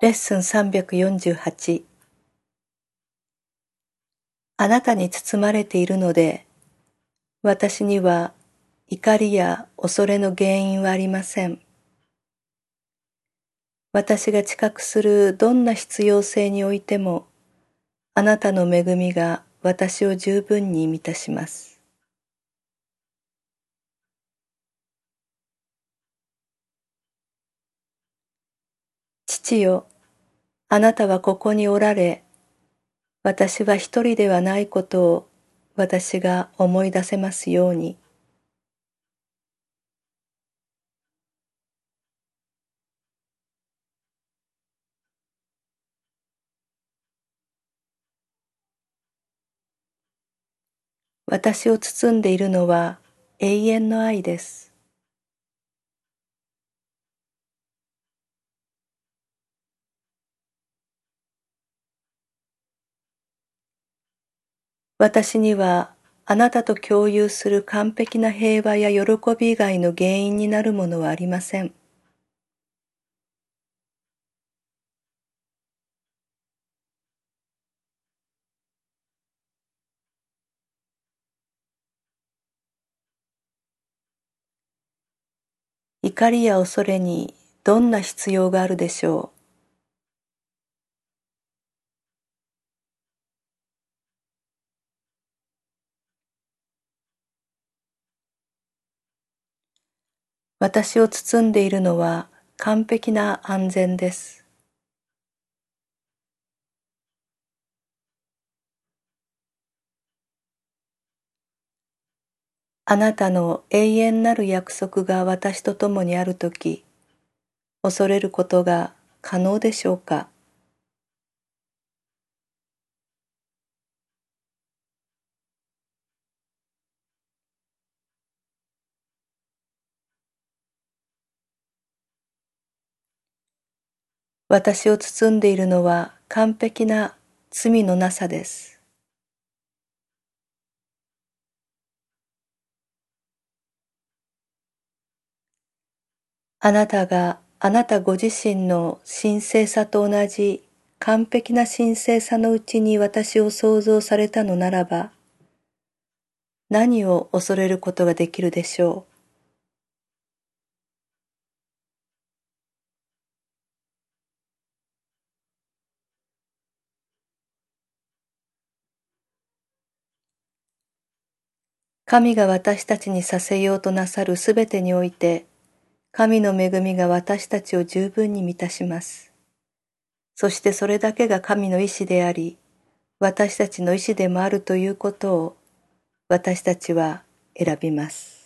レッスン348あなたに包まれているので、私には怒りや恐れの原因はありません。私が知覚するどんな必要性においても、あなたの恵みが私を十分に満たします。父よ、あなたはここにおられ、私は一人ではないことを私が思い出せますように。私を包んでいるのは永遠の愛です。私にはあなたと共有する完璧な平和や喜び以外の原因になるものはありません。怒りや恐れにどんな必要があるでしょう。私を包んでいるのは完璧な安全です。あなたの永遠なる約束が私と共にあるとき、恐れることが可能でしょうか？私を包んでいるのは完璧な罪のなさです。あなたがあなたご自身の神聖さと同じ完璧な神聖さのうちに私を創造されたのならば、何を恐れることができるでしょう？神が私たちにさせようとなさるすべてにおいて、神の恵みが私たちを十分に満たします。そしてそれだけが神の意志であり、私たちの意志でもあるということを私たちは選びます。